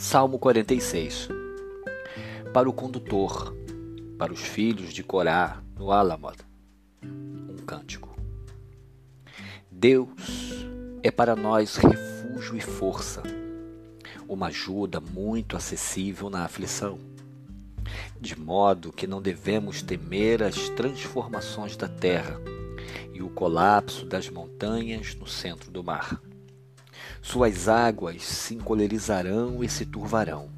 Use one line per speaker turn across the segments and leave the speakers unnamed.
Salmo 46 Para o condutor, para os filhos de Corá, no Alamod, um cântico. Deus é para nós refúgio e força, uma ajuda muito acessível na aflição, de modo que não devemos temer as transformações da terra e o colapso das montanhas no centro do mar. Suas águas se encolerizarão e se turvarão.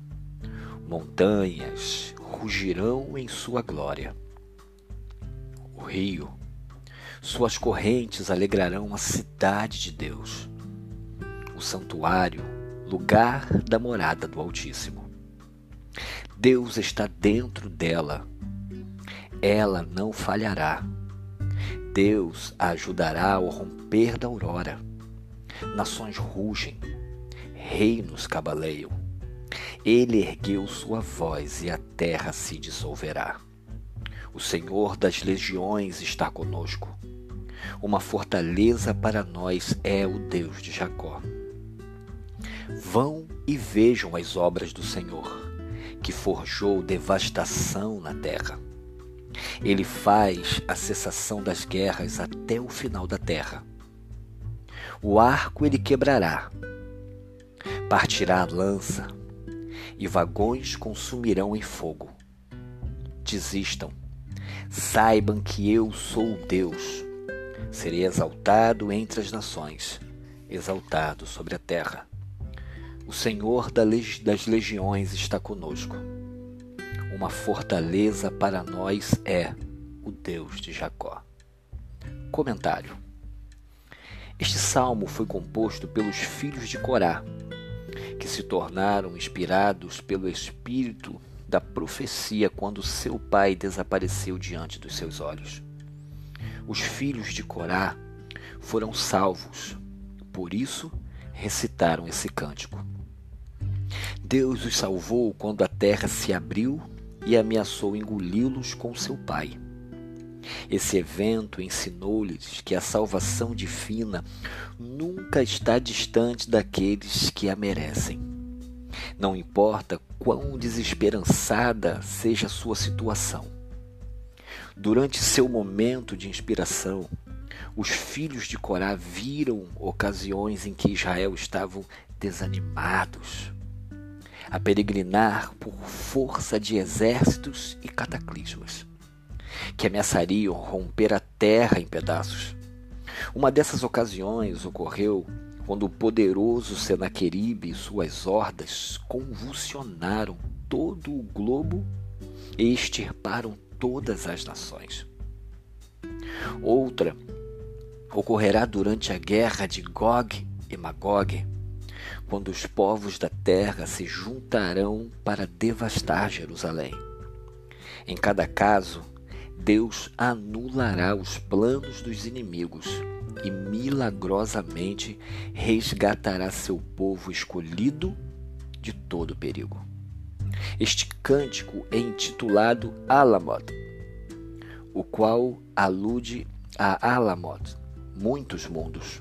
Montanhas rugirão em sua glória. O rio, suas correntes alegrarão a cidade de Deus, o santuário, lugar da morada do Altíssimo. Deus está dentro dela. Ela não falhará. Deus a ajudará ao romper da aurora nações rugem, reinos cabaleiam. Ele ergueu sua voz e a terra se dissolverá. O Senhor das legiões está conosco. Uma fortaleza para nós é o Deus de Jacó. Vão e vejam as obras do Senhor, que forjou devastação na terra. Ele faz a cessação das guerras até o final da terra o arco ele quebrará, partirá a lança, e vagões consumirão em fogo. Desistam, saibam que eu sou Deus. Serei exaltado entre as nações, exaltado sobre a terra. O Senhor das legiões está conosco. Uma fortaleza para nós é o Deus de Jacó. Comentário este salmo foi composto pelos filhos de Corá, que se tornaram inspirados pelo espírito da profecia quando seu pai desapareceu diante dos seus olhos. Os filhos de Corá foram salvos, por isso recitaram esse cântico. Deus os salvou quando a terra se abriu e ameaçou engoli-los com seu pai. Esse evento ensinou-lhes que a salvação divina nunca está distante daqueles que a merecem. Não importa quão desesperançada seja a sua situação. Durante seu momento de inspiração, os filhos de Corá viram ocasiões em que Israel estavam desanimados, a peregrinar por força de exércitos e cataclismos que ameaçariam romper a terra em pedaços. Uma dessas ocasiões ocorreu quando o poderoso Senaqueribe e suas hordas convulsionaram todo o globo e extirparam todas as nações. Outra ocorrerá durante a guerra de Gog e Magog, quando os povos da terra se juntarão para devastar Jerusalém. Em cada caso, Deus anulará os planos dos inimigos e milagrosamente resgatará seu povo escolhido de todo perigo. Este cântico é intitulado Alamod, o qual alude a Alamod, muitos mundos,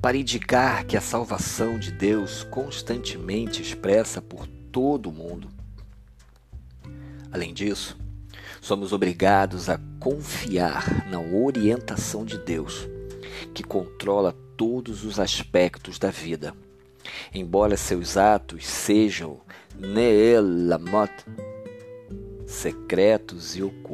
para indicar que a salvação de Deus constantemente expressa por todo o mundo. Além disso, somos obrigados a confiar na orientação de Deus, que controla todos os aspectos da vida. Embora seus atos sejam Neelamot, secretos e ocultos,